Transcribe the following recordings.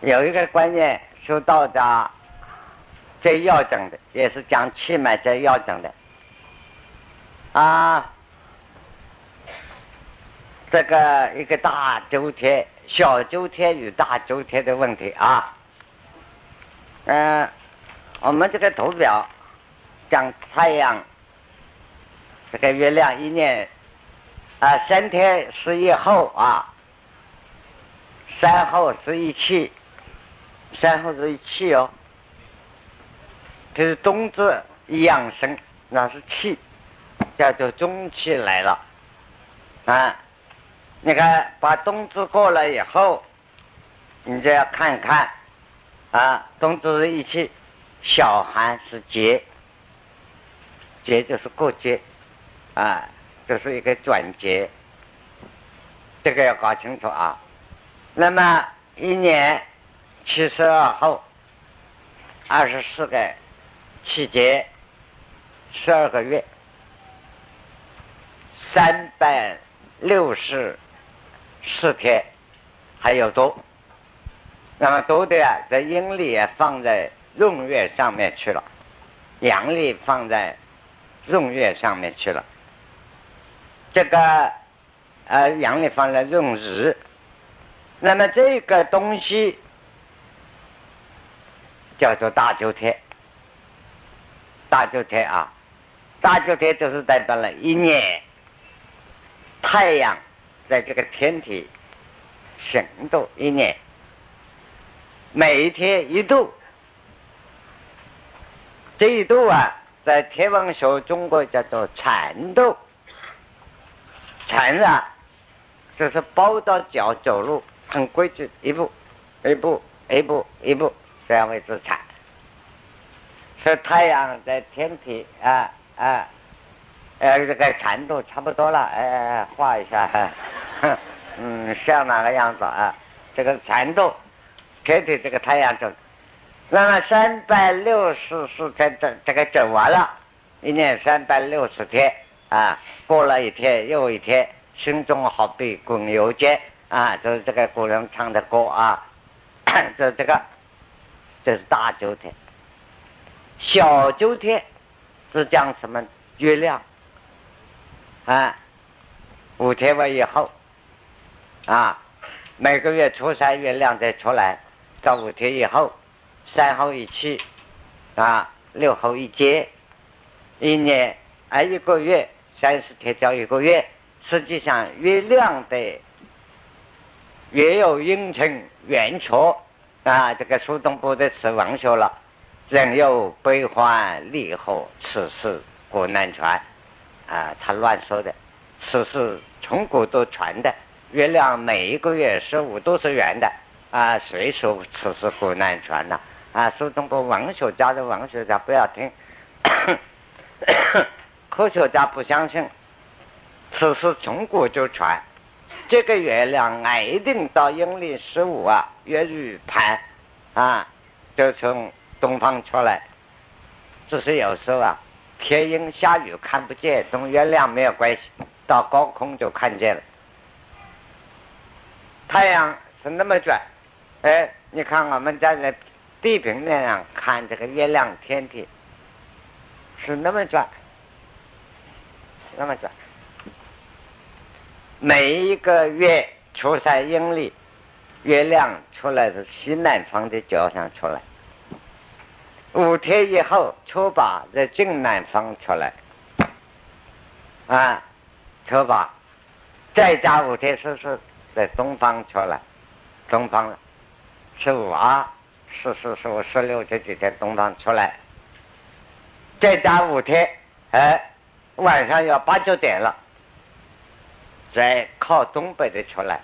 有一个观念，修道家最要紧的，也是讲气脉最要紧的啊。这个一个大周天、小周天与大周天的问题啊。嗯，我们这个图表讲太阳，这个月亮一年啊，三天是一后啊，三后是一气，三后是一气哦。就是冬至养生，那是气，叫做中气来了啊。你看，把冬至过了以后，你就要看看。啊，冬至是一气，小寒是节，节就是过节，啊，这是一个转节，这个要搞清楚啊。那么一年七十二候，二十四个气节，十二个月，三百六十四天，还有多。那么多的啊，在阴历也放在闰月上面去了，阳历放在闰月上面去了。这个呃，阳历放在闰日，那么这个东西叫做大九天。大九天啊，大九天就是代表了一年太阳在这个天体行动一年。每一天一度，这一度啊，在天文学中国叫做缠度。缠啊，就是包到脚走路很规矩，一步一步一步一步这样为之产。是太阳在天体啊啊，呃，这个长度差不多了，哎，画一下，嗯，像哪个样子啊？这个长度。天体这个太阳走，那么三百六十四天整这个整完了，一年三百六十天啊，过了一天又一天，心中好比滚油煎啊，就是这个古人唱的歌啊，这 这个这是大周天，小周天是讲什么？月亮啊，五天完以后啊，每个月初三月亮再出来。到五天以后，三后一气，啊，六后一节，一年啊一个月三十天叫一个月。实际上，月亮的月有阴晴圆缺啊，这个苏东坡的词王学了，人有悲欢离合，此事古难全啊，他乱说的，此事从古都传的。月亮每一个月十五都是圆的。啊，谁说此事古难全呢？啊，苏东坡文学家的文学家不要听，科学家不相信，此事从古就传。这个月亮啊，一定到阴历十五啊，月日盘啊，就从东方出来。只是有时候啊，天阴下雨看不见，跟月亮没有关系，到高空就看见了。太阳是那么转。哎，你看我们站在地平面上看这个月亮天体，是那么转，那么转。每一个月初三阴历，月亮出来是西南方的角上出来。五天以后，初八在正南方出来。啊，初八，再加五天是是在东方出来，东方了。十五啊，十四、十五、十六这几天东方出来，再加五天，哎，晚上要八九点了，在靠东北的出来，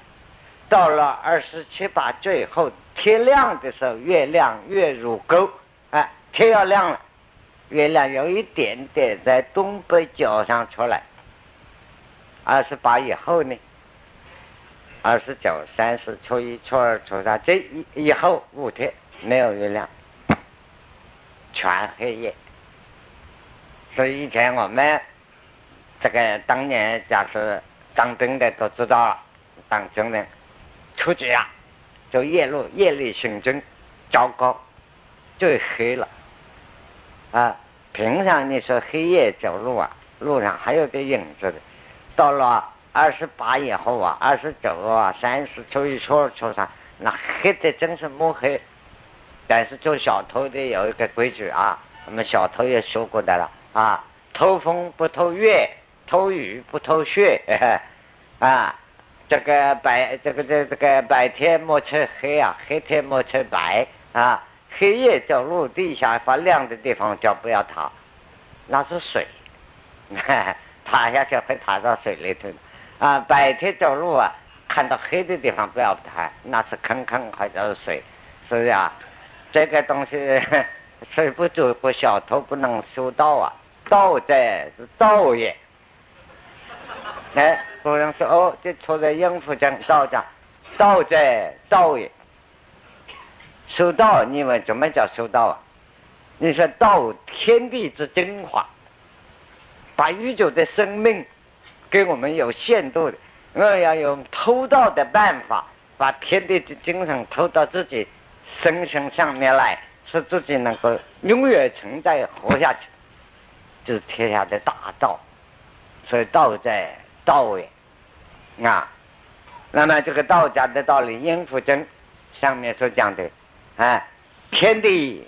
到了二十七八最后天亮的时候，月亮月入沟，哎，天要亮了，月亮有一点点在东北角上出来，二十八以后呢？二十九、三十、初一、初二、初三，这一以后五天没有月亮，全黑夜。所以以前我们这个当年假设当兵的都知道了，当军人出去啊，就夜路夜里行军，糟糕，最黑了，啊，平常你说黑夜走路啊，路上还有点影子的，到了二十八以后啊，二十九啊，三十初一初二初三，那黑的真是摸黑。但是做小偷的有一个规矩啊，我们小偷也说过的了啊，偷风不偷月，偷雨不偷雪，啊，这个白这个这这个白天莫测黑啊，黑天莫测白啊，黑夜走路地下发亮的地方就不要踏，那是水，踏下去会踏到水里头，啊，白天走路啊，看到黑的地方不要踏，那是坑坑或者是水，是不是啊？这个东西，谁不走，不小偷不能修道啊？盗贼是盗也。哎，古人说哦，这错在应付讲道家，道在道也。修道，你们怎么叫修道啊？你说道天地之精华，把宇宙的生命给我们有限度的，我要用偷盗的办法，把天地的精神偷到自己。身心上面来，使自己能够永远存在活下去，就是天下的大道。所以道在道也啊。那么这个道家的道理，应付真上面所讲的，啊，天地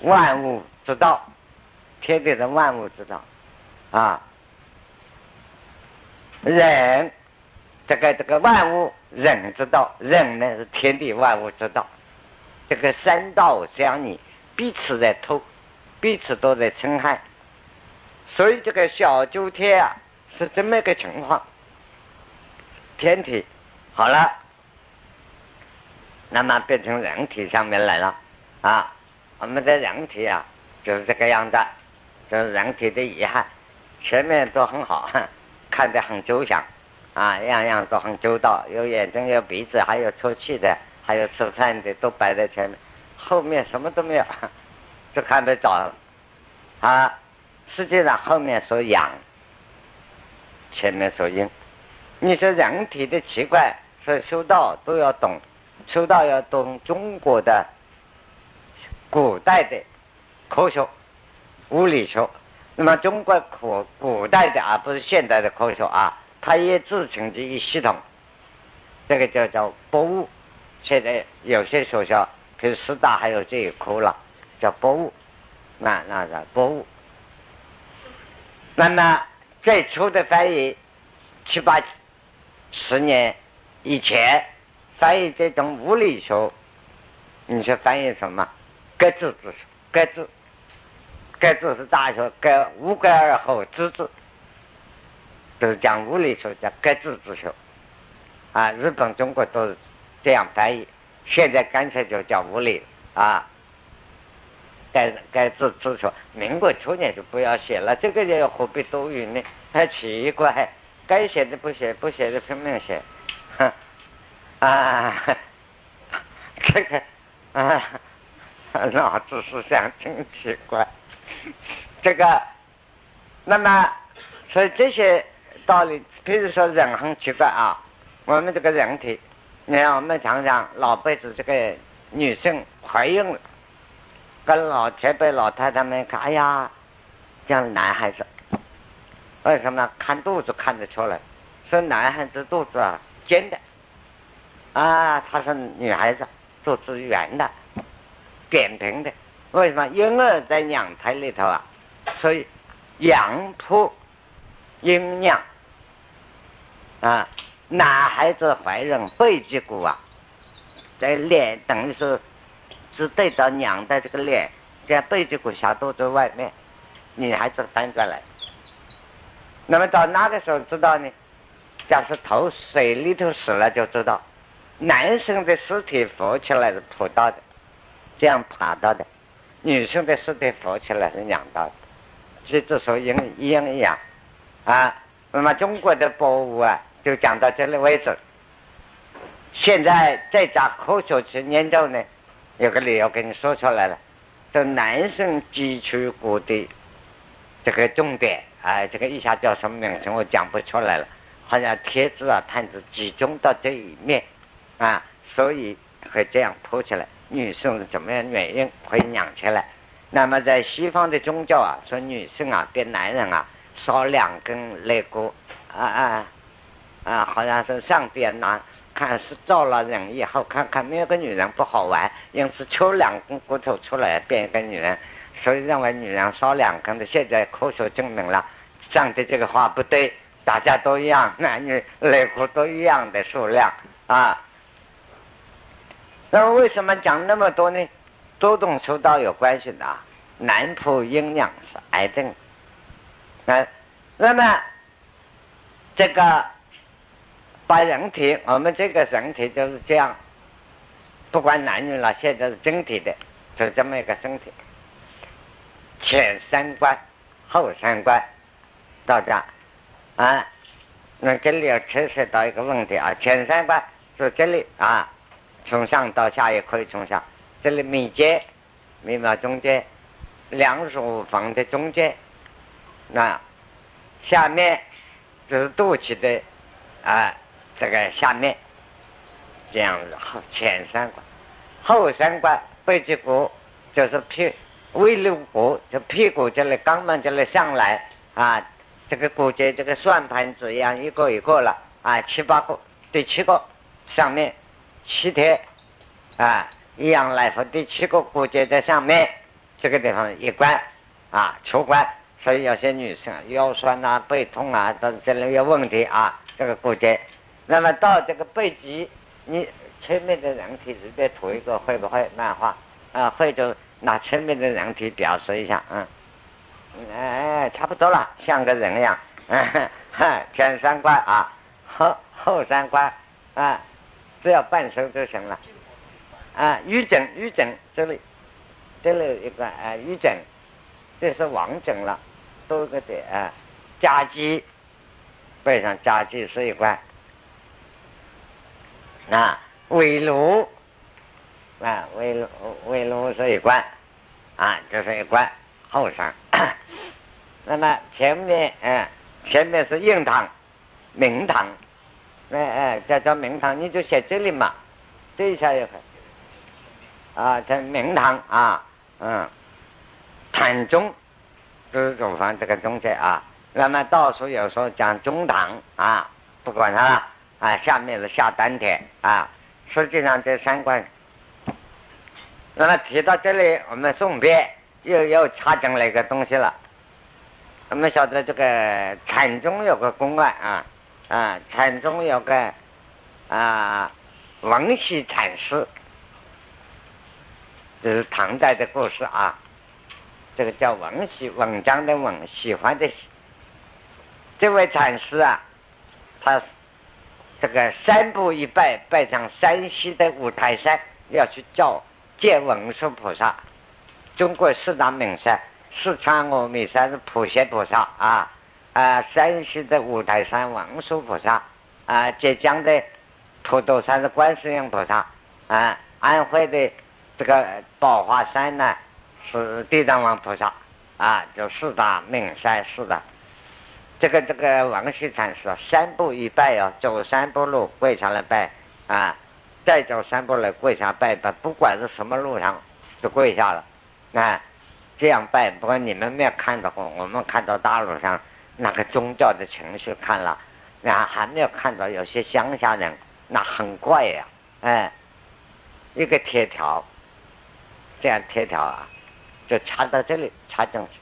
万物之道，天地的万物之道，啊，人这个这个万物人之道，人呢是天地万物之道。这个三道相逆，彼此在偷，彼此都在侵害，所以这个小九天啊是这么一个情况。天体好了，那么变成人体上面来了啊！我们的人体啊就是这个样子，就是人体的遗憾，前面都很好，看得很周详啊，样样都很周到，有眼睛，有鼻子，还有出气的。还有吃饭的都摆在前面，后面什么都没有，就看得着啊。实际上后面所养，前面说阴。你说人体的奇怪，说修道都要懂，修道要懂中国的古代的科学、物理学。那么中国古古代的啊不是现代的科学啊，它也自成的一系统，这个叫叫博物。现在有些学校，比如师大还有这一科了，叫博物，那那个博物。那么最初的翻译，七八十年以前翻译这种物理学，你说翻译什么？格子之学，格子，格子是大学，格无格而后知之，都是讲物理学，叫格子之学。啊，日本、中国都是。这样翻译，现在干脆就叫物理啊。该该自自说，民国初年就不要写了，这个又何必多余呢？还奇怪，该写的不写，不写的拼命写，哼啊，这个啊，脑子思想真奇怪。这个，那么，所以这些道理，比如说人很奇怪啊，我们这个人体。你看，我们常常老辈子这个女性怀孕了，跟老前辈老太太们看，哎呀，像男孩子，为什么看肚子看得出来？说男孩子肚子啊尖的，啊，他是女孩子肚子圆的，扁平的。为什么婴儿在娘胎里头啊？所以阳铺阴阳啊。男孩子怀孕背脊骨啊，在脸等于是是对着娘的这个脸，这样背脊骨小肚子外面，女孩子翻转来。那么到那个时候知道呢？假设头水里头死了就知道，男生的尸体浮起来是土到的，这样爬到的；女生的尸体浮起来是仰到的。这就说阴阴阳啊。那么中国的博物啊。就讲到这里为止。现在再加科学去研究呢，有个理由给你说出来了。这男生汲取骨的这个重点，哎，这个一下叫什么名称我讲不出来了。好像铁质啊、探子集中到这一面啊，所以会这样铺起来。女生是怎么样原因会养起来？那么在西方的宗教啊，说女生啊比男人啊少两根肋骨，啊啊啊，好像是上边拿看是造了人以后，看看没有个女人不好玩，因此抽两根骨头出来变一个女人，所以认为女人少两根的。现在科学证明了，上的这个话不对，大家都一样，男女肋骨都一样的数量啊。那么为什么讲那么多呢？多动手道有关系的，啊，男仆阴阳是癌症。那那么这个把人体，我们这个人体就是这样，不管男女了，现在是整体的，就这么一个身体。前三关，后三关，到这啊，那这里要牵涉到一个问题啊，前三关是这里啊。从上到下也可以从下，这里眉间、眉毛中间、两乳房的中间，那下面就是肚脐的啊，这个下面这样子后前三关，后三关背脊骨就是屁尾肋骨，就屁股这里肛门这里上来啊，这个骨节这个算盘子一样一个一个了啊，七八个，第七个上面。七天，啊，一样来说第七个骨节在上面，这个地方一关，啊，出关，所以有些女生腰酸啊、背痛啊，都这里有问题啊，这个骨节。那么到这个背脊，你前面的人体直接涂一个，会不会漫画？啊，会就拿前面的人体表示一下，嗯，哎，差不多了，像个人一样，前三关啊，后后三关啊。只要半身就行了，啊，瘀疹，瘀疹这里，这里一个啊，瘀疹，这是王疹了，多个点啊，夹肌，背上夹肌是一关，啊，尾颅，啊，尾颅尾颅是一关，啊，这是一关，后山，那么前面，嗯，前面是硬堂，明堂。哎哎，叫叫明堂，你就写这里嘛，这一下也可以啊，叫明堂啊，嗯，坦中就是乳房这个中间啊。那么倒数有时候讲中堂啊，不管它了啊，下面是下丹田啊。实际上这三关，那么提到这里，我们顺便又又插进来一个东西了。我们晓得这个禅中有个公案啊。啊，禅宗有个啊，文喜禅师，这是唐代的故事啊。这个叫文喜，文章的文，喜欢的喜。这位禅师啊，他这个三步一拜，拜上山西的五台山，要去叫见文殊菩萨。中国四大名山，四川峨眉山是普贤菩萨啊。啊，山西的五台山文殊菩萨，啊，浙江的普陀山是观世音菩萨，啊，安徽的这个宝华山呢是地藏王菩萨，啊，就四大名山四大。这个这个王羲禅师三步一拜哦，走三步路跪下来拜，啊，再走三步来跪下拜拜，不管是什么路上就跪下了，啊，这样拜。不过你们没有看到过，我们看到大陆上。那个宗教的情绪看了，那还没有看到有些乡下人，那很怪呀，哎，一个铁条，这样铁条啊，就插到这里插进去，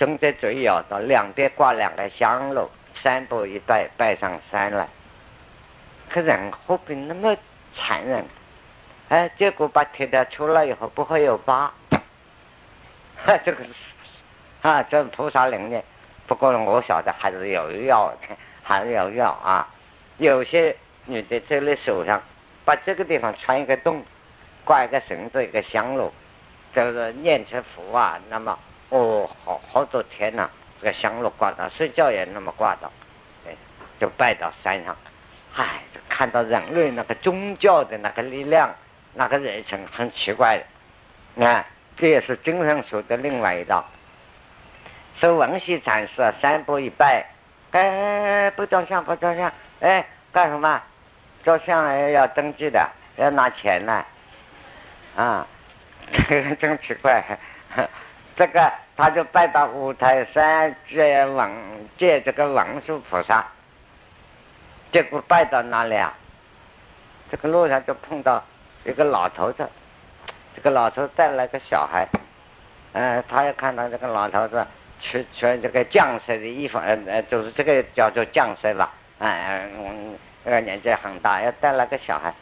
中间嘴咬到两边挂两个香炉，三步一拜拜上山来。可人何必那么残忍？哎，结果把铁条出来以后不会有疤，哈，这个是啊，这菩萨灵验。不过我晓得还是有药，还是有药啊。有些女的这里手上把这个地方穿一个洞，挂一个绳子，一个香炉，就是念成符啊。那么哦，好好多天呐，这个香炉挂到睡觉也那么挂到，哎，就拜到山上。唉，看到人类那个宗教的那个力量，那个热情很奇怪的。你看，这也是精神说的另外一道。说文熙禅师三步一拜，哎，不照相不照相，哎，干什么？照相要登记的，要拿钱呢，啊，这 个真奇怪。这个他就拜到五台山借王借这个王树菩萨，结果拜到哪里啊？这个路上就碰到一个老头子，这个老头带了个小孩，嗯，他又看到这个老头子穿穿这个将色的衣服，嗯嗯，就是这个叫做将色吧，嗯嗯，这个年纪很大，要带了个小孩，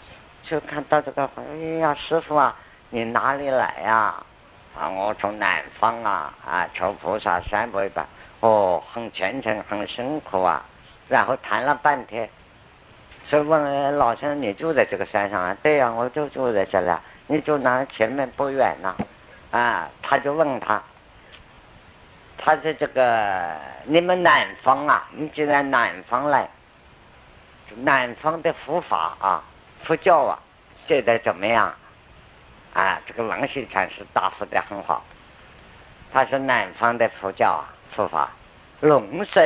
就看到这个，哎呀，师傅啊，你哪里来呀？啊我从南方啊，啊，求菩萨三百拜，哦，很虔诚，很辛苦啊。然后谈了半天，所以问老先生，你住在这个山上啊？对呀，我就住在这里。你住哪？前面不远呐。啊，他就问他，他说这个你们南方啊，你既然南方来，南方的佛法啊，佛教啊，现在怎么样？啊，这个王羲禅师答复的很好。他说南方的佛教啊，佛法龙蛇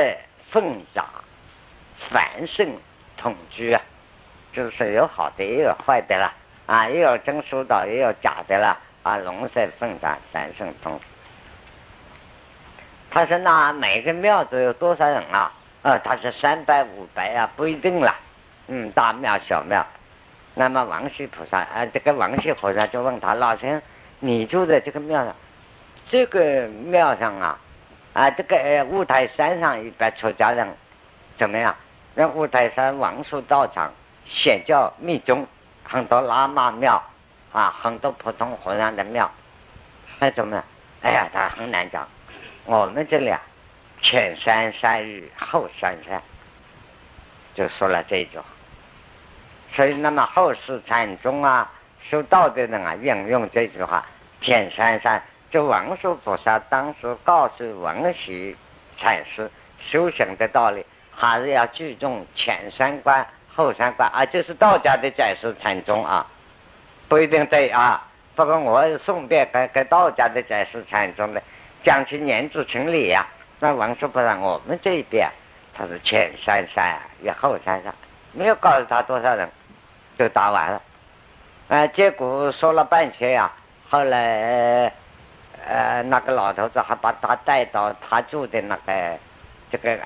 凤杂，繁盛统居啊，就是有好的也有坏的了啊，也有真修道也有假的了啊，龙蛇凤杂，繁盛统。他说那每个庙子有多少人啊？呃，他是三百五百啊，不一定了。嗯，大庙小庙。那么王羲菩萨啊，这个王羲菩萨就问他老先生，你住在这个庙上，这个庙上啊，啊，这个五台山上一般出家人怎么样？那五台山王叔道场显教密宗，很多喇嘛庙啊，很多普通和尚的庙，那怎么样？哎呀，他很难讲。我们这里啊，前山山雨后山山，就说了这一句话。所以，那么后世禅宗啊，修道的人啊，引用这句话：“天山山”，就文殊菩萨当时告诉文喜禅师修行的道理，还是要注重前三观、后三观啊。这是道家的解释禅宗啊，不一定对啊。不过我顺便给给道家的解释禅宗的，讲起年字成理呀。那文殊菩萨，我们这一边他是前三山与后三山，没有告诉他多少人。就打完了，呃，结果说了半天呀，后来呃那个老头子还把他带到他住的那个这个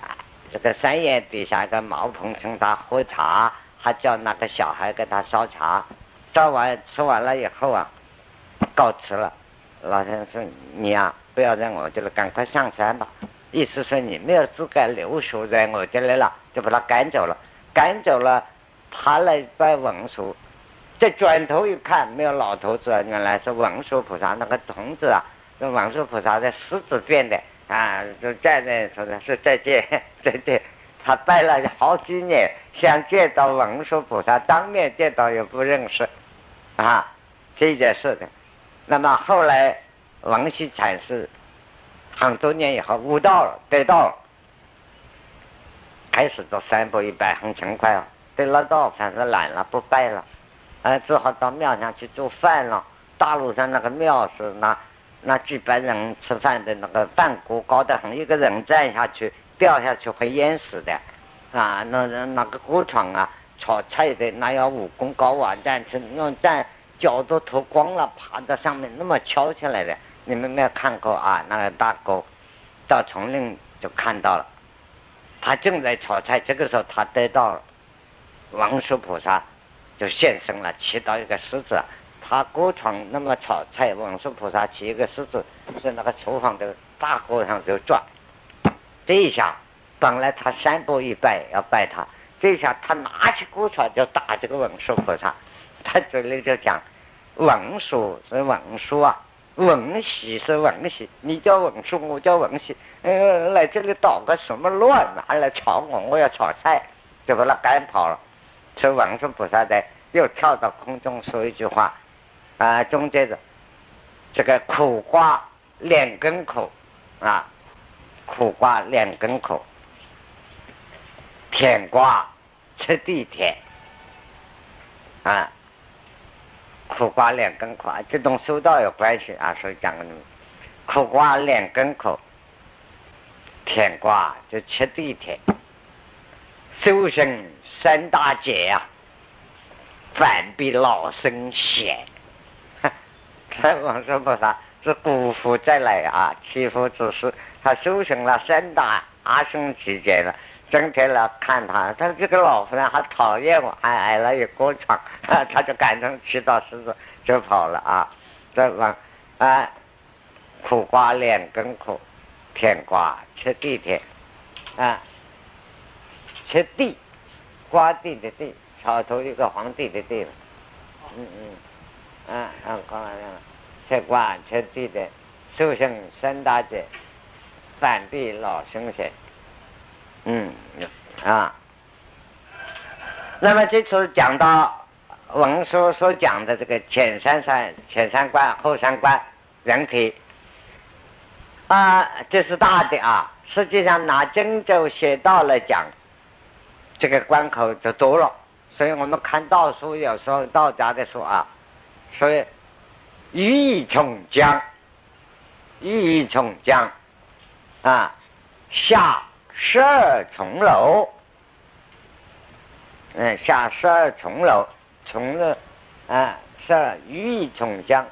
这个山岩底下一个茅棚请他喝茶，还叫那个小孩给他烧茶，烧完吃完了以后啊，告辞了。老先生：“你呀，不要在我这里，赶快上山吧。”意思说你没有资格留宿在我这里了，就把他赶走了，赶走了。他来拜文殊，再转头一看，没有老头子，原来是文殊菩萨那个童子啊！那文殊菩萨的狮子变的啊，就站在说的是再见再见。他拜了好几年，想见到文殊菩萨，当面见到也不认识啊，这件事的。那么后来王羲禅师很多年以后悟道了，得道了，开始做三步一拜，很勤快哦。得了道，反正懒了，不拜了，哎，只好到庙上去做饭了。大路上那个庙是那那几百人吃饭的那个饭锅高得很，一个人站下去掉下去会淹死的，啊，那那个锅床啊，炒菜的那要武功高啊，站起那站脚都脱光了，爬在上面那么翘起来的，你们没有看过啊？那个大锅到丛林就看到了，他正在炒菜，这个时候他得到了。王叔菩萨就现身了，骑到一个狮子，他锅床那么炒菜，王叔菩萨骑一个狮子，在那个厨房的大锅上就转。这一下，本来他三步一拜要拜他，这一下他拿起锅铲就打这个文殊菩萨，他嘴里就讲：“文殊是文殊啊，文喜是文喜，你叫文殊，我叫文喜，呃，来这里捣个什么乱？拿来吵我？我要炒菜，就把他赶跑了。”是文殊菩萨在又跳到空中说一句话，啊，中间的这个苦瓜两根苦，啊，苦瓜两根苦，甜瓜吃地甜，啊，苦瓜两根苦，这种修道有关系啊，所以讲苦瓜两根苦，甜瓜就吃地甜，修行。三大劫呀，反比老生险。这往生菩萨是姑父再来啊，欺负之事。他修行了三大阿僧期间了，整天来看他，他这个老夫人还讨厌我，还挨了一锅床，他就赶成七道狮子就跑了啊，这往啊苦瓜两根苦，甜瓜吃地甜啊，切地瓜地的地，草头一个皇帝的地嗯嗯，啊啊，刚才那个吃瓜切地的修行三大劫。反地老生贤，嗯啊，那么这次讲到文书所讲的这个前三三前三关后三关人体啊，这是大的啊。实际上拿经咒写到了讲，这个关口就多了。所以我们看道书有时候道家的书啊，所以寓意从江，寓意从江。啊，下十二重楼，嗯，下十二重楼，从了，啊，十二玉重江，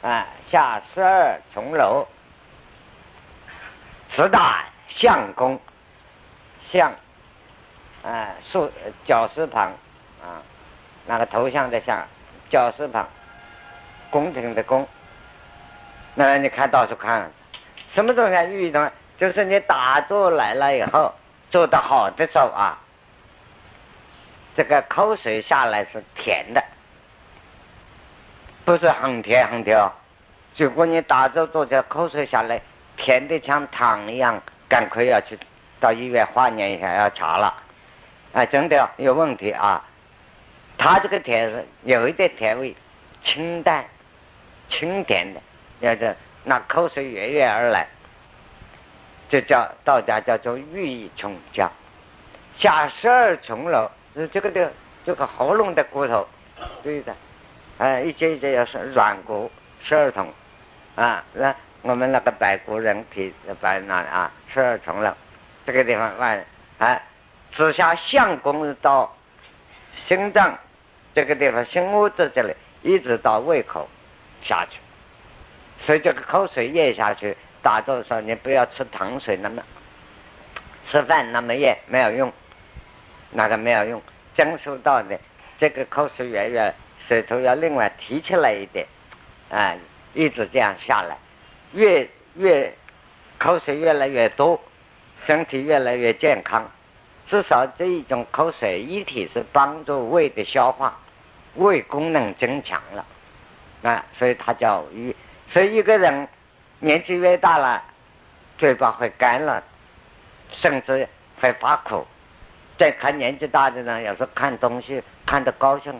啊，下十二重楼，四大相公，相，啊，竖绞丝旁，啊，那个头像的像，绞丝旁，宫廷的宫，那你看到处看。什么东西寓意呢？就是你打坐来了以后，做得好的时候啊，这个口水下来是甜的，不是很甜很甜哦。如果你打坐做着口水下来，甜的像糖一样，赶快要去到医院化验一下，要查了。啊，真的有问题啊！它这个甜是有一点甜味，清淡、清甜的，要是。那口水源源而来，这叫道家叫做寓意从江，下十二重楼，这个的这个喉咙的骨头，对的，啊，一节一节要是软骨十二重，啊，那我们那个白骨人皮白那啊，十二重楼，这个地方外啊，直下相公到心脏这个地方心窝子这里，一直到胃口下去。所以这个口水咽下去，打坐的时候你不要吃糖水那么吃饭那么咽没有用，那个没有用。增收到的这个口水越越舌头要另外提起来一点，啊，一直这样下来，越越口水越来越多，身体越来越健康。至少这一种口水一体是帮助胃的消化，胃功能增强了，啊，所以它叫胃。所以一个人年纪越大了，嘴巴会干了，甚至会发苦。再看年纪大的人，有时候看东西看得高兴，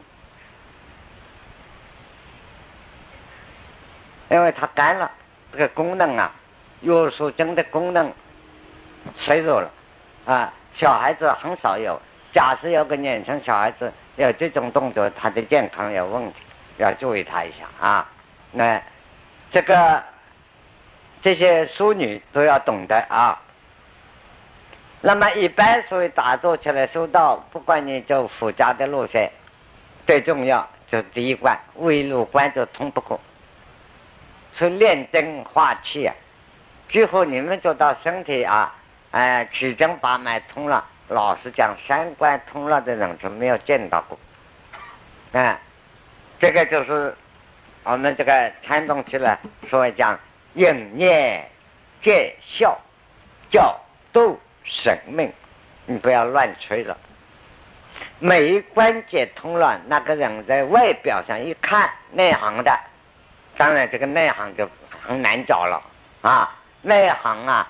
因为他干了，这个功能啊，约束经的功能衰弱了啊。小孩子很少有，假设有个年轻小孩子有这种动作，他的健康有问题，要注意他一下啊。那。这个这些淑女都要懂得啊。那么一般所谓打坐起来修道，不管你走佛家的路线，最重要就是第一关，未入关就通不过。是炼真化气啊，最后你们做到身体啊，哎，七经八脉通了，老实讲，三关通了的人就没有见到过。啊，这个就是。我们这个传统起来，所以讲应念见效，叫度生命，你不要乱吹了。每一关节通了，那个人在外表上一看内行的，当然这个内行就很难找了啊。内行啊，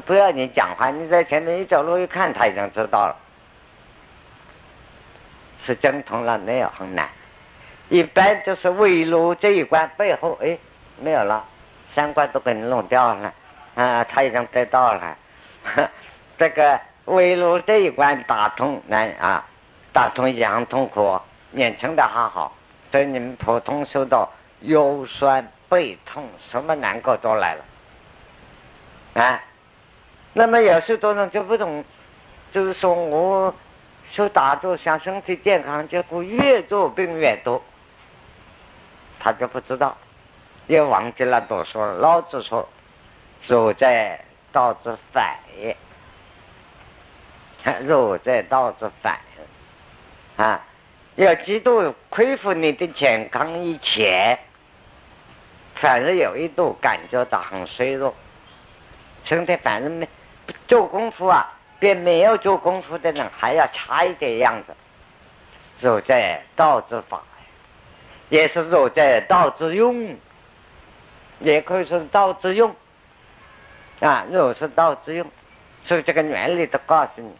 不要你讲话，你在前面一走路一看，他已经知道了，是真通了，没有很难。一般就是围炉这一关背后，哎，没有了，三关都给你弄掉了，啊，他已经得到了，这个围炉这一关打通难啊，打通一样痛苦，年轻的还好，所以你们普通受到腰酸背痛，什么难过都来了，啊，那么有些多人就不懂，就是说我修打坐想身体健康，结果越做病越多。他就不知道，也忘记了读书了。老子说：“若在道之反也，若在道之反啊，要极度恢复你的健康以前，反而有一度感觉到很衰弱，身体反正没做功夫啊，比没有做功夫的人还要差一点样子。若在道之法。”也是说在道之用，也可以说是道之用啊。若是道之用，所以这个原理都告诉你，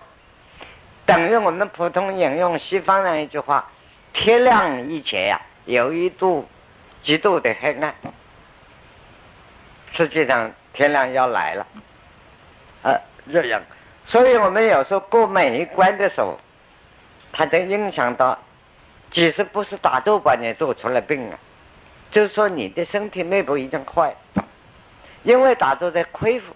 等于我们普通引用西方人一句话：“天亮以前呀，有一度极度的黑暗。”实际上天亮要来了，呃，这样。所以我们有时候过每一关的时候，它都影响到。其实不是打坐把你做出了病啊，就是说你的身体内部已经坏，因为打坐在恢复，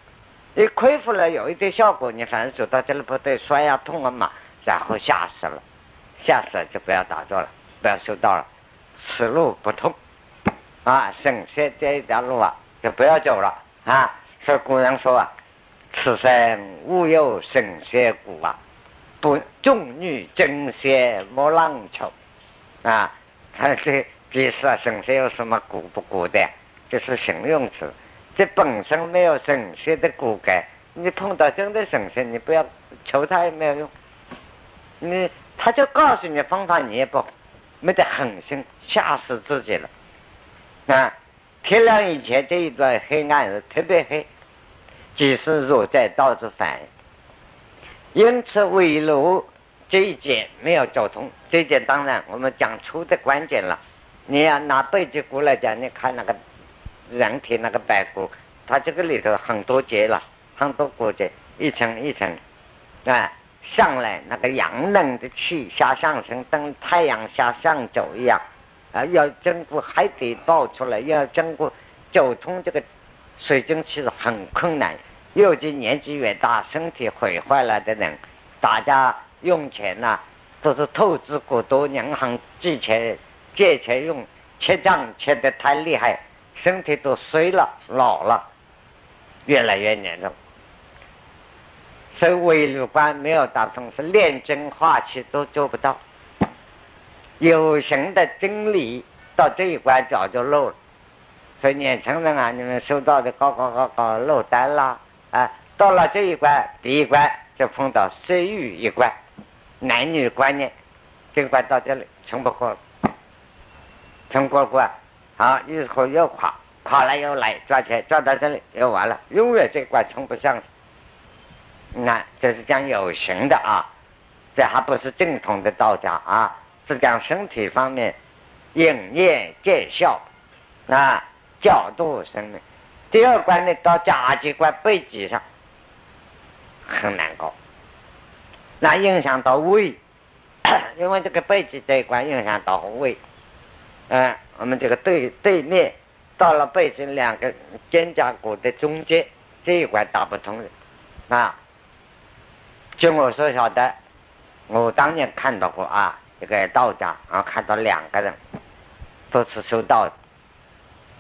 你恢复了有一点效果，你反正走到这里不对，摔呀痛了嘛，然后吓死了，吓死了就不要打坐了，不要修道了，此路不通，啊，神仙这一条路啊就不要走了啊。所以古人说啊，此生无有神仙骨啊，不众女争仙莫浪求。啊，他这其实啊，神仙有什么骨不骨的？这是形容词，这本身没有神仙的骨骼。你碰到真的神仙，你不要求他也没有用。你他就告诉你方法，你也不没得狠心，吓死自己了。啊，天亮以前这一段黑暗是特别黑，即使若在道之反，因此为路。这一节没有走通，这一节当然我们讲出的关键了。你要拿背脊骨来讲，你看那个人体那个白骨，它这个里头很多节了，很多骨节，一层一层，啊，上来那个阳冷的气下上升，等太阳下上走一样，啊，要经过海底爆出来，要经过走通这个水晶气是很困难。尤其年纪越大，身体毁坏了的人，大家。用钱呐，都是透支过多，银行借钱借钱用，欠账欠得太厉害，身体都衰了，老了，越来越严重。所以微六关没有打通，是炼精化气都做不到。有形的真理到这一关早就漏了。所以年轻人啊，你们收到的高高高高漏单啦，啊，到了这一关，第一关就碰到色欲一关。男女观念，这关到这里撑不过了，撑过关，好，以后又垮，垮了又来赚钱，赚到这里又完了，永远这关冲不上。那这是讲有形的啊，这还不是正统的道家啊，是讲身体方面，影业见效，啊，角度生命。第二关呢，到甲级关背脊上，很难搞。那影响到胃，因为这个背脊这一关影响到胃，嗯，我们这个对对面到了背脊两个肩胛骨的中间这一关打不通的，啊，据我所晓得，我当年看到过啊，一个道家啊，看到两个人都是修道，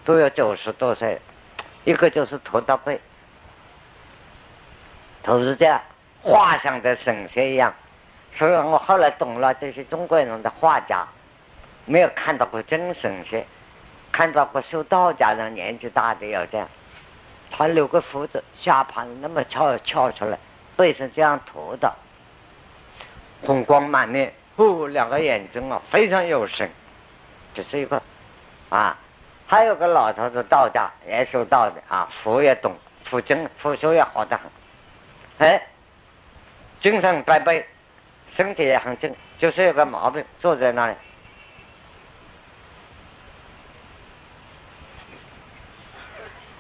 都有九十多岁，一个就是驼到背，都是这样。画像的神仙一样，所以我后来懂了这些中国人的画家，没有看到过真神仙，看到过修道家人年纪大的有这样，他留个胡子，下巴那么翘翘出来，背上这样驼的，红光满面，哦，两个眼睛啊非常有神，这是一个，啊，还有个老头子道家也修道的啊，佛也懂，佛经佛学也好得很，哎。精神百倍，身体也很正，就是有个毛病，坐在那里，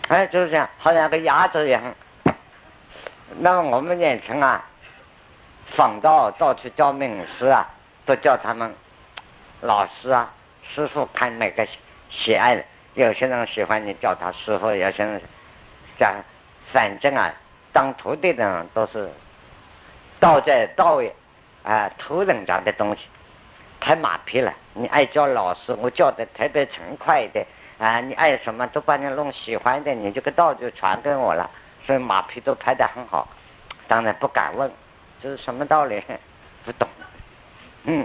哎，就是这样，好像个鸭子一样。那么我们年轻啊，访道到处教名师啊，都叫他们老师啊、师傅，看哪个喜爱的。有些人喜欢你叫他师傅，有些人讲，反正啊，当徒弟的人都是。道在道也，啊，偷人家的东西，太马屁了。你爱叫老师，我叫的特别勤快的啊，你爱什么都把你弄喜欢的，你这个道就传给我了。所以马屁都拍得很好，当然不敢问，这是什么道理？不懂。嗯，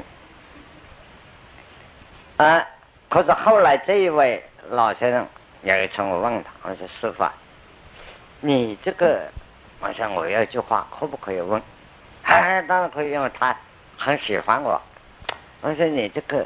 啊，可是后来这一位老先生有一次我问他，我说师傅，你这个，我说我有一句话可不可以问？哎，当然可以，因为他很喜欢我。我说你这个，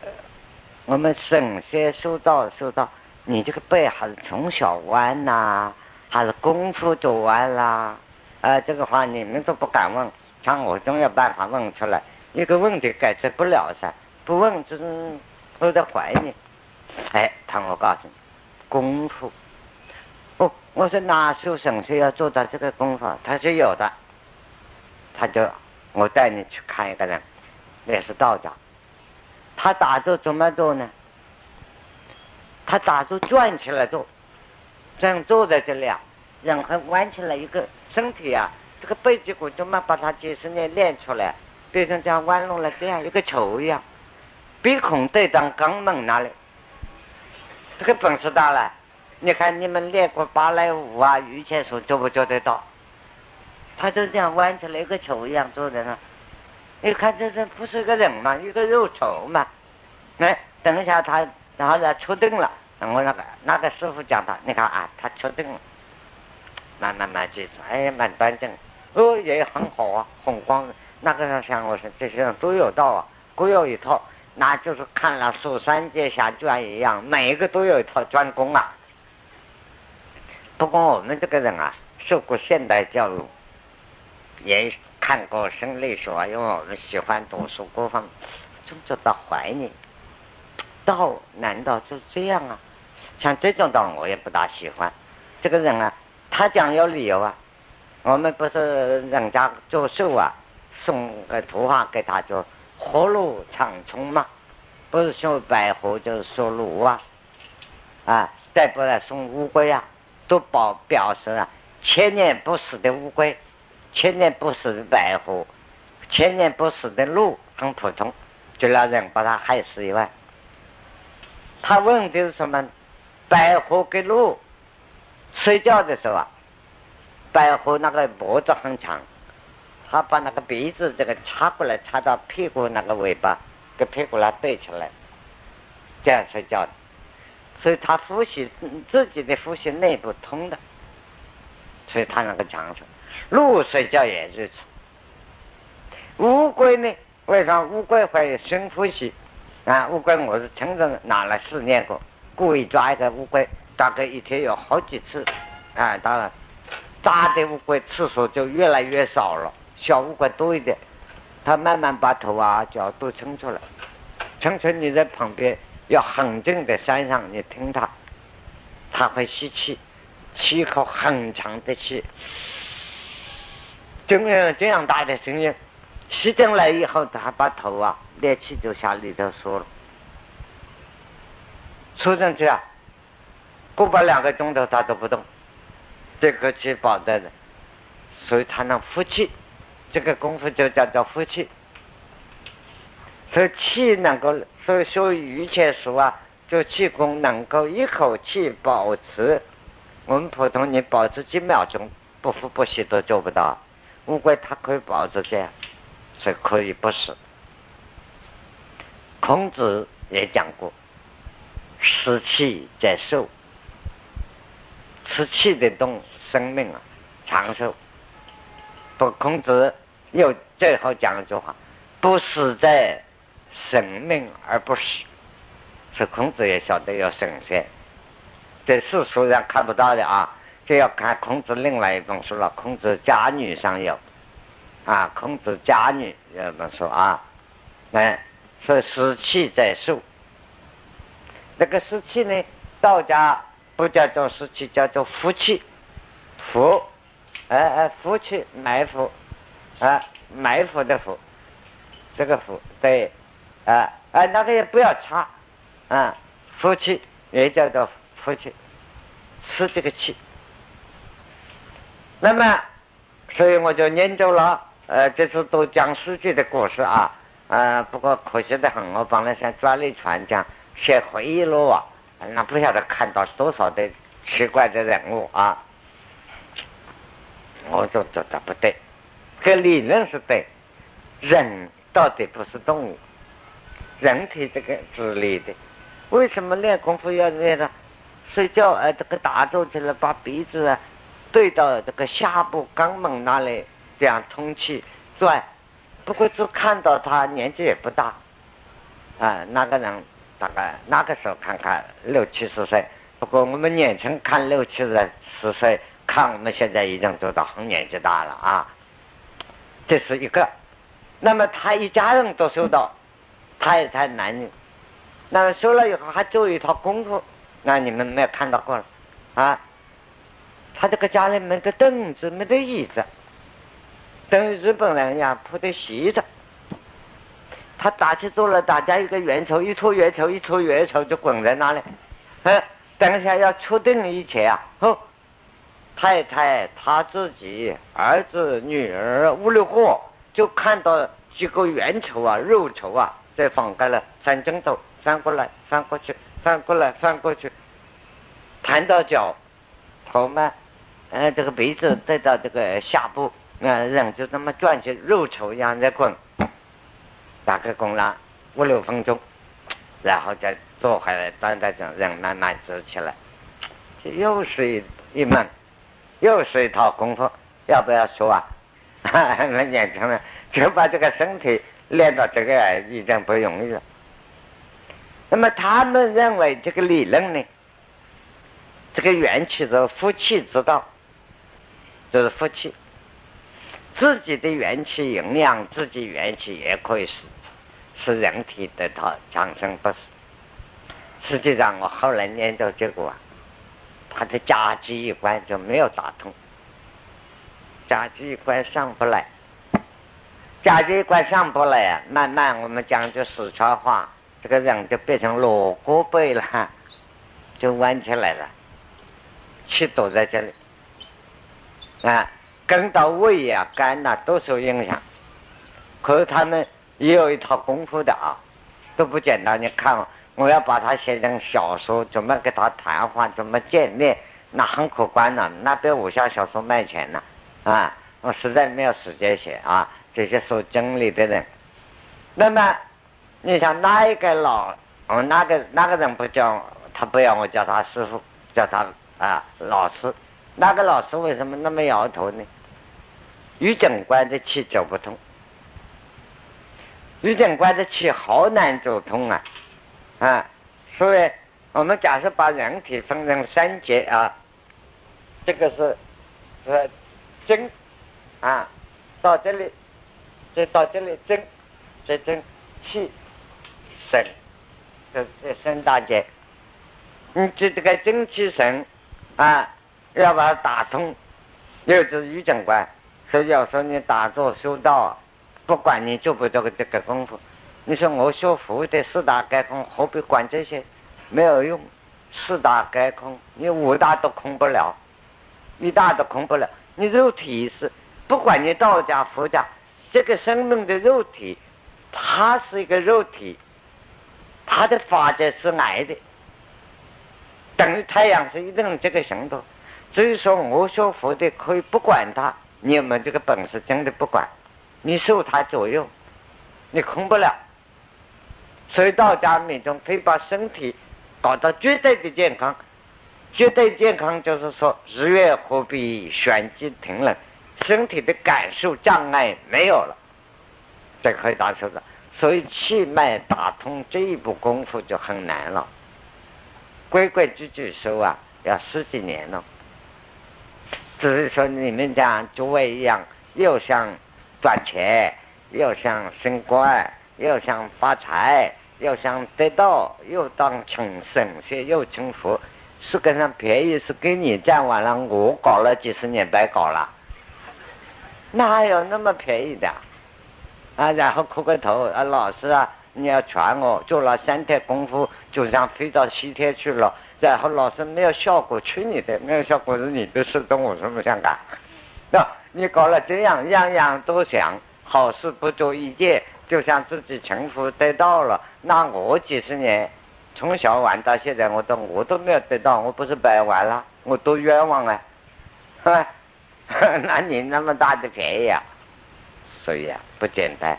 我们神仙修道修道，你这个背还是从小弯呐，还是功夫走弯啦？啊，这个话你们都不敢问，像我总有办法问出来。一个问题解决不了噻，不问就是都在怀疑。哎，他我告诉你，功夫。哦，我说哪修神仙要做到这个功夫？他说有的，他就。我带你去看一个人，也是道长。他打坐怎么做呢？他打坐转起来做，这样坐在这里啊，然后弯起来一个身体啊，这个背脊骨怎么把他几十年练出来，变成这样弯弄了这样一个球一样，鼻孔对当肛门那里，这个本事大了。你看你们练过芭蕾舞啊、瑜伽术，做不做得到？他就这样弯起来一个球一样坐在那，你看这这不是个人嘛，一个肉球嘛。哎，等一下他然后呢确定了，我那个那个师傅讲他，你看啊，他确定了，慢慢慢记住，哎，蛮端正，哦也很好啊，红光。那个人想我说这些人都有道啊，各有一套，那就是看了《蜀山剑侠传》一样，每一个都有一套专攻啊。不过我们这个人啊，受过现代教育。也看过生理学，因为我们喜欢读书，各方总觉得怀念。道难道就这样啊？像这种道我也不大喜欢。这个人啊，他讲有理由啊。我们不是人家做寿啊，送个图画给他，就活路长虫嘛。不是说百合就是说鹿啊，啊，再不来送乌龟啊，都保表示啊，千年不死的乌龟。千年不死的白虎，千年不死的鹿，很普通，除了人把它害死以外，他问的是什么？白虎跟鹿睡觉的时候啊，白虎那个脖子很长，他把那个鼻子这个插过来，插到屁股那个尾巴，跟屁股那对起来，这样睡觉的，所以他呼吸自己的呼吸内部通的，所以他那个长寿。鹿睡觉也如此。乌龟呢？为啥乌龟会深呼吸？啊，乌龟我是曾经拿来试验过，故意抓一个乌龟，大概一天有好几次。啊，当然，大的乌龟次数就越来越少了，小乌龟多一点。它慢慢把头啊脚都撑出来，撑出你在旁边要很近的山上，你听它，它会吸气，吸一口很长的气。这样这样大的声音，吸进来以后，他把头啊，烈气就下里头缩了，缩进去啊，过不两个钟头他都不动，这个气保在的，所以他能呼气，这个功夫就叫做呼气。所以气能够，所以说瑜伽术啊，做气功能够一口气保持，我们普通人保持几秒钟不呼不吸都做不到。乌龟它可以保持这样，所以可以不死。孔子也讲过，食气在寿，吃气的动生命啊，长寿。不，孔子又最后讲一句话：不死在生命而不死。是孔子也晓得要神仙，在世俗上看不到的啊。这要看孔子另外一本书了，《孔子家语》上有，啊，《孔子家语》有本书啊，哎，说湿气在寿。那个湿气呢，道家不叫做湿气，叫做福气，福，哎哎，福气埋伏，啊，埋伏的伏，这个伏对，啊啊，那个也不要插，啊，福气也叫做福气，吃这个气。那么，所以我就研究了呃，这次都讲世界的故事啊，呃，不过可惜的很，我本来想专利船讲写回忆录啊，那不晓得看到多少的奇怪的人物啊，我就觉得不对，这理论是对，人到底不是动物，人体这个智力的，为什么练功夫要练呢？睡觉呃，这个打坐起来，把鼻子啊对到这个下部肛门那里。这样通气转，不过只看到他年纪也不大，啊，那个人大概那个时候看看六七十岁，不过我们年轻看六七十十岁，看我们现在已经都到很年纪大了啊。这是一个，那么他一家人都收到，他也才男女，那么修了以后还做一套功夫，那你们没有看到过了啊？他这个家里没个凳子，没得椅子。等于日本人一样铺的席子，他打起坐来，大家一个圆球，一搓圆球，一搓圆球就滚在那里。嗯，等一下要确定一切啊，哼，太太他自己儿子女儿五六个，就看到几个圆球啊，肉球啊，在放开了翻跟头，翻过来翻过去，翻过来翻过去，弹到脚，头嘛，嗯，这个鼻子再到这个下部。那人就这么转起肉球一样在滚，打个滚了五六分钟，然后再坐回来，端在这人慢慢直起来，这又是一一门，又是一套功夫，要不要说啊？那年轻人就把这个身体练到这个已经不容易了。那么他们认为这个理论呢，这个元气的福气之道，就是福气。自己的元气营养，自己元气也可以使使人体得到长生不死。实际上，我后来研究结果啊，他的甲基一关就没有打通，甲基一关上不来，甲基一关上不来啊！慢慢我们讲句四川话，这个人就变成锣鼓背了，就弯起来了，气堵在这里啊。跟到胃呀、肝呐都受影响，可是他们也有一套功夫的啊，都不简单。你看，我要把它写成小说，怎么跟他谈话，怎么见面，那很可观呢。那比武侠小说卖钱呢，啊，我实在没有时间写啊。这些受真理的人，那么你想哪一个老，哦，那个那个人不叫他，不要我叫他师傅，叫他啊老师。那个老师为什么那么摇头呢？玉诊关的气走不通，玉诊关的气好难走通啊！啊，所以我们假设把人体分成三节啊，这个是是经啊，到这里再到这里经，再经气神，这这三大节。你这这个精气神啊，要把它打通，又是玉诊关。所以要说你打坐修道，不管你做不做这个功夫，你说我学佛的四大皆空，何必管这些？没有用，四大皆空，你五大都空不了，一大都空不了。你肉体是，不管你道家佛家，这个生命的肉体，它是一个肉体，它的法则是爱的，等于太阳是一定这个行动。至于说我学佛的，可以不管它。你有没有这个本事？真的不管，你受他左右，你空不了。所以道家命中可以把身体搞到绝对的健康，绝对健康就是说日月何必旋即停了，身体的感受障碍没有了，这可以打出的。所以气脉打通这一步功夫就很难了，规规矩矩修啊，要十几年了。只是说你们讲诸位一样，又想赚钱，又想升官，又想发财，要想得到，又当请神仙，又请佛，实际上便宜是给你占完了，我搞了几十年白搞了，哪有那么便宜的？啊，然后磕个头啊，老师啊，你要传我，做了三天功夫，就像飞到西天去了。然后老师没有效果，去你的！没有效果是你的事，跟我什么相干？那你搞了这样，样样都想，好事不做一件，就像自己成佛得到了。那我几十年从小玩到现在，我都我都没有得到，我不是白玩了？我多冤枉啊！那你那么大的便宜啊？所以啊，不简单，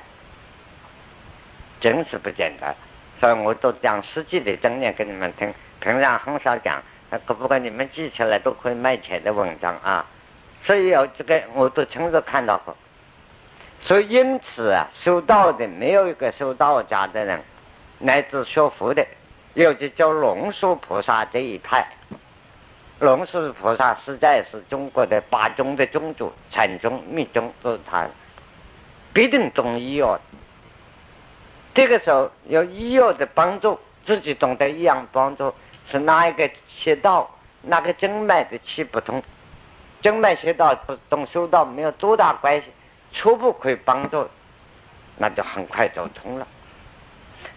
真是不简单。所以我都讲实际的经验给你们听，平常很少讲。可不管你们记起来都可以卖钱的文章啊。所以有这个我都亲自看到过。所以因此啊，修道的没有一个修道家的人，乃至学佛的，尤其叫龙树菩萨这一派。龙树菩萨实在是中国的八宗的宗主，禅宗、密宗都是他，必定懂医药。这个时候有医药的帮助，自己懂得一样帮助，是哪一个穴道，哪个经脉的气不通，经脉穴道不懂修道没有多大关系，初步可以帮助，那就很快走通了。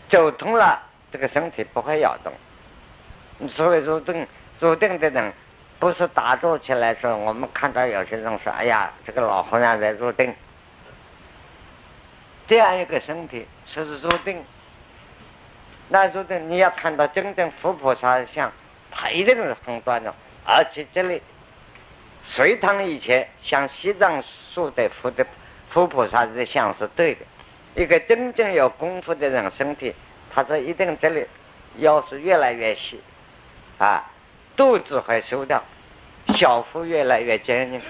走通了，这个身体不会摇动。所谓入定，入定的人，不是打坐起来说，我们看到有些人说：“哎呀，这个老和尚在入定。”这样一个身体。说是入定，那入定你要看到真正佛菩萨像，他一定是很端正，而且这里隋唐以前像西藏树的佛的佛菩萨的像是对的，一个真正有功夫的人身体，他说一定这里腰是越来越细，啊，肚子会收掉，小腹越来越坚硬，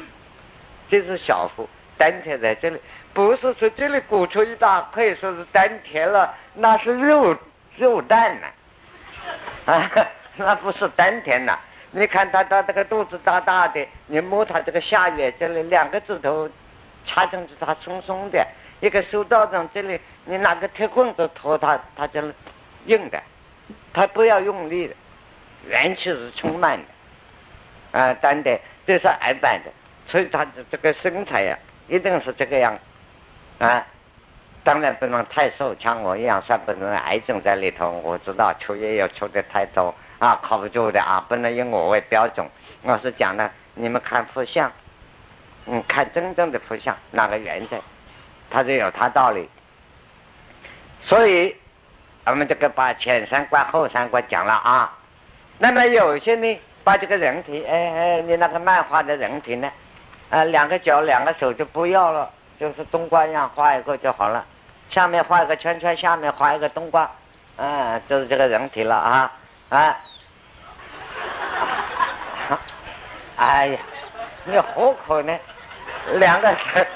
这是小腹，丹田在这里。不是说这里鼓出一大，可以说是丹田了，那是肉肉蛋呢，啊，那不是丹田呐。你看他他这个肚子大大的，你摸他这个下缘这里两个指头插进去，它松松的；一个手道上这里，你拿个铁棍子拖它，它就硬的，它不要用力的，元气是充满的，啊，丹田这是矮板的，所以他的这个身材呀，一定是这个样。啊，当然不能太瘦，像我一样算不能癌症在里头。我知道抽烟要抽的太多啊，靠不住的啊，不能以我为标准。我是讲的，你们看佛像，嗯，看真正的佛像，哪个原则，它就有它道理。所以，我们这个把前三关后三关讲了啊。那么有些呢，把这个人体，哎哎，你那个漫画的人体呢，啊，两个脚两个手就不要了。就是冬瓜一样画一个就好了，上面画一个圈圈，下面画一个冬瓜，嗯，就是这个人体了啊啊！哎呀，你何苦呢？两个腿，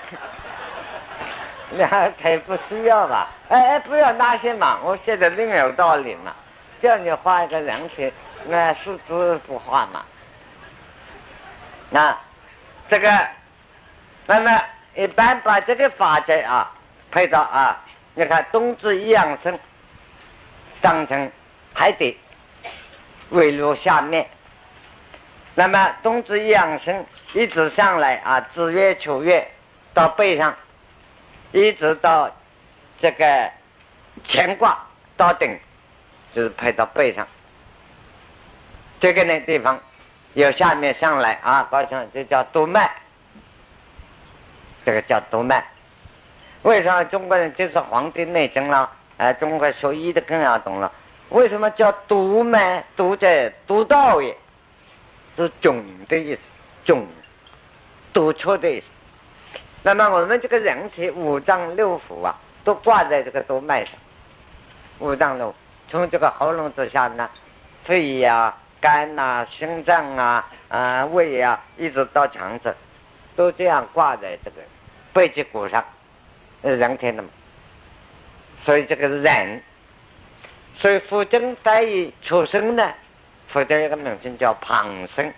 两个腿不需要吧？哎哎，不要那些嘛，我现在另有道理嘛，叫你画一个人体，那四肢不画嘛？那这个，那么。一般把这个法则啊配到啊，你看冬至一养生，当成海底，尾落下面。那么冬至一养生一直上来啊，子月秋月到背上，一直到这个乾卦到顶，就是拍到背上。这个呢地方由下面上来啊，高兴就叫督脉。这个叫督脉，为什么中国人就是《黄帝内经》了？哎，中国学医的更要懂了。为什么叫督脉？督在督道也，是总的意思，总督促的意思。那么我们这个人体五脏六腑啊，都挂在这个督脉上。五脏六，从这个喉咙之下呢，肺呀、肝呐、心脏啊、啊胃呀，一直到肠子，都这样挂在这个。背脊骨上，人体的嘛，所以这个人，所以佛经翻译出生呢，佛经一个名称叫旁生。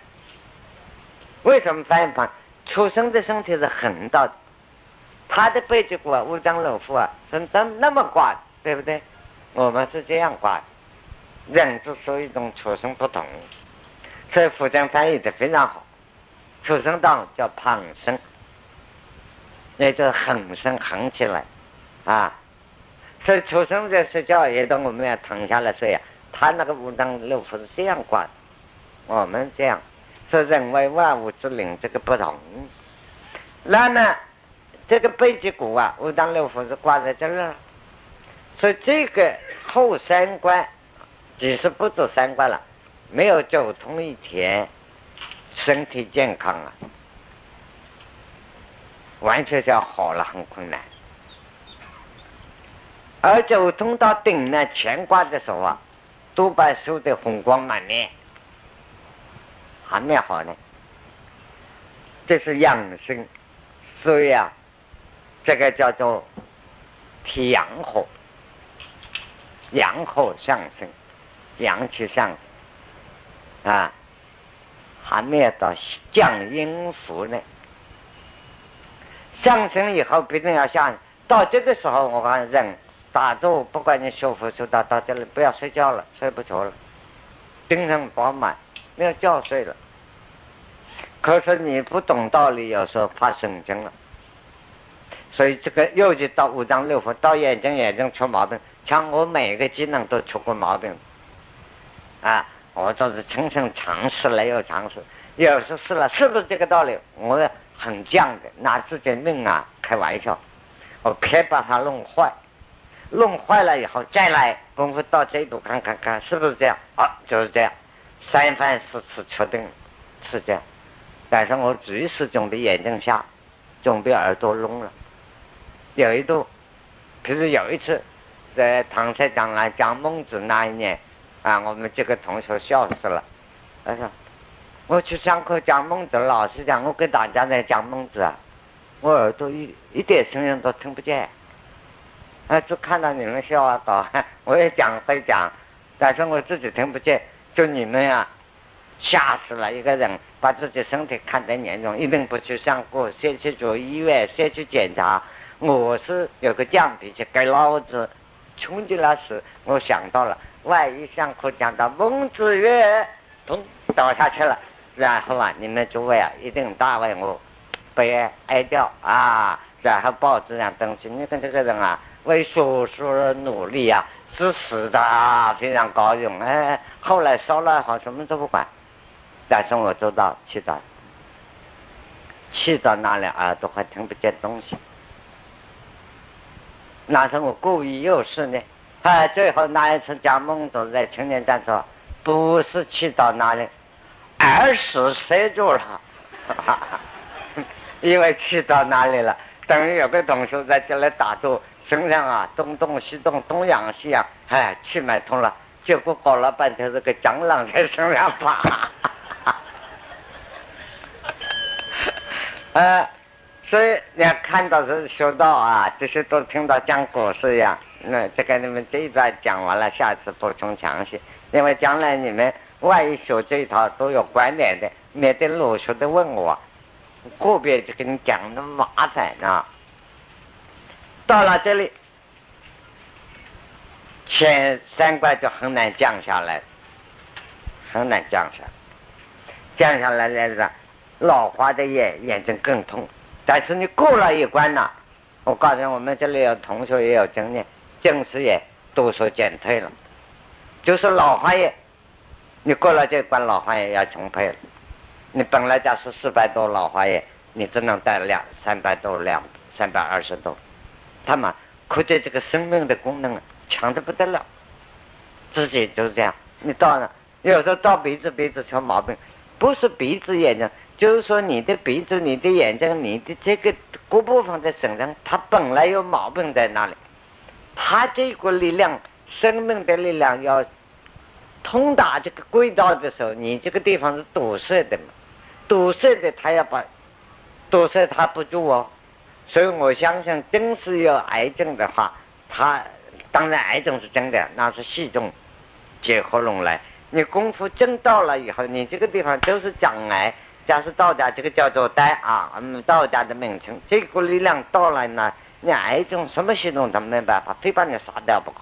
为什么翻译旁？出生的身体是横到的，他的背脊骨啊、五脏六腑啊，是那那么挂，对不对？我们是这样挂的，人之所以种出生不同，所以佛经翻译的非常好，出生道叫旁生。那就是横生横起来，啊，所以出生在睡觉，也当我们要躺下来睡呀。他那个五脏六腑是这样挂的，我们这样，是人为万物之灵，这个不同。那么这个背脊骨啊，五脏六腑是挂在这儿了，所以这个后三关，即使不走三关了，没有走通一天，身体健康啊，完全就好了，很困难。而走通到顶呢，乾卦的时候啊，都把收的红光满面，还没好呢。这是养生，所以啊，这个叫做提阳火，阳火上升，阳气上啊，还没有到降阴伏呢。上升以后，必定要下。到这个时候，我看人打坐，不管你修复修到到这里，不要睡觉了，睡不着了，精神饱满，没有觉睡了。可是你不懂道理，有时候发神经了，所以这个又去到五脏六腑，到眼睛眼睛出毛病，像我每个机能都出过毛病，啊，我都是亲身尝试了又尝试，有时候试了，是不是这个道理？我很犟的，拿自己命啊开玩笑，我偏把它弄坏，弄坏了以后再来功夫到这一步看看看是不是这样？啊，就是这样，三番四次确定是这样。但是我最始准备眼睛下，准备耳朵聋了。有一度，可是有一次，在唐山讲来讲孟子那一年，啊，我们这个同学笑死了。他说：“我去上课讲孟子，老师讲我给大家在讲孟子啊，我耳朵一一点声音都听不见。啊，就看到你们笑啊搞，我也讲会讲，但是我自己听不见。就你们呀。”吓死了一个人，把自己身体看得严重，一定不去上课，先去住医院，先去检查。我是有个犟脾气，给老子冲进来时，我想到了，万一上课讲到孟子曰，砰倒下去了，然后啊，你们诸位啊，一定大为我悲哀掉啊。然后报纸上登去，你看这个人啊，为学术而努力啊，支持的非常高兴。哎，后来烧了好，什么都不管。但是我做到去到，去到那里耳朵还听不见东西，那是我故意又是呢。哎，最后那一次讲孟子在青年站说，不是去到那里，耳屎塞住了，因为去到哪里了，等于有个同学在这里打坐，身上啊东东西东，东仰西仰，哎，气脉通了，结果搞了半天是个蟑螂在身上爬。呃，所以你要看到是修道啊，这些都听到讲故事一样。那这个你们这一段讲完了，下次补充详细，因为将来你们万一学这一套都有关联的，免得陆续的问我，个别就给你讲的麻烦啊。到了这里，前三关就很难降下来，很难降下，降下来来了。老花的眼眼睛更痛，但是你过了一关了，我告诉我们这里有同学也有经验，近视眼多数减退了，就是老花眼，你过了这关老花眼要重配了。你本来讲是四百多老花眼，你只能戴两三百多两三百二十多，他们可见这个生命的功能强的不得了，自己就是这样。你到了有时候到鼻子鼻子出毛病，不是鼻子眼睛。就是说，你的鼻子、你的眼睛、你的这个各部分的身上，它本来有毛病在那里。它这个力量，生命的力量要通达这个轨道的时候，你这个地方是堵塞的嘛？堵塞的，它要把堵塞它不住哦。所以我相信，真是有癌症的话，它当然癌症是真的，那是细中结合拢来。你功夫真到了以后，你这个地方都是长癌。假是道家这个叫做呆啊，嗯，道家的名称，这个力量到了呢，你癌症什么系统都没办法，非把你杀掉不可。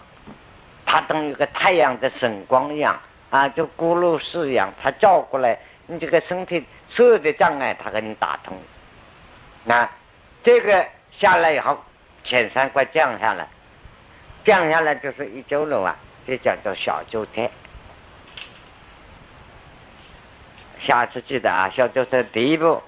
它等于个太阳的神光一样啊，就咕噜式一样，它照过来，你这个身体所有的障碍，它给你打通。那这个下来以后，前三关降下来，降下来就是一周了啊，这叫做小周天。下次记得啊，小周天第一步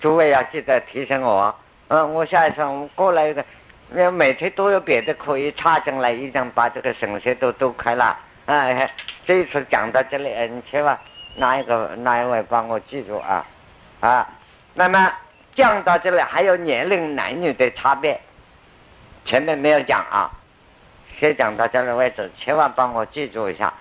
诸位要记得提醒我。嗯，我下一次我们过来的，那每天都有别的可以插进来，已经把这个神仙都都开了。哎，这一次讲到这里，你千万哪一个哪一位帮我记住啊啊！那么讲到这里，还有年龄男女的差别，前面没有讲啊，先讲到这里为止，千万帮我记住一下。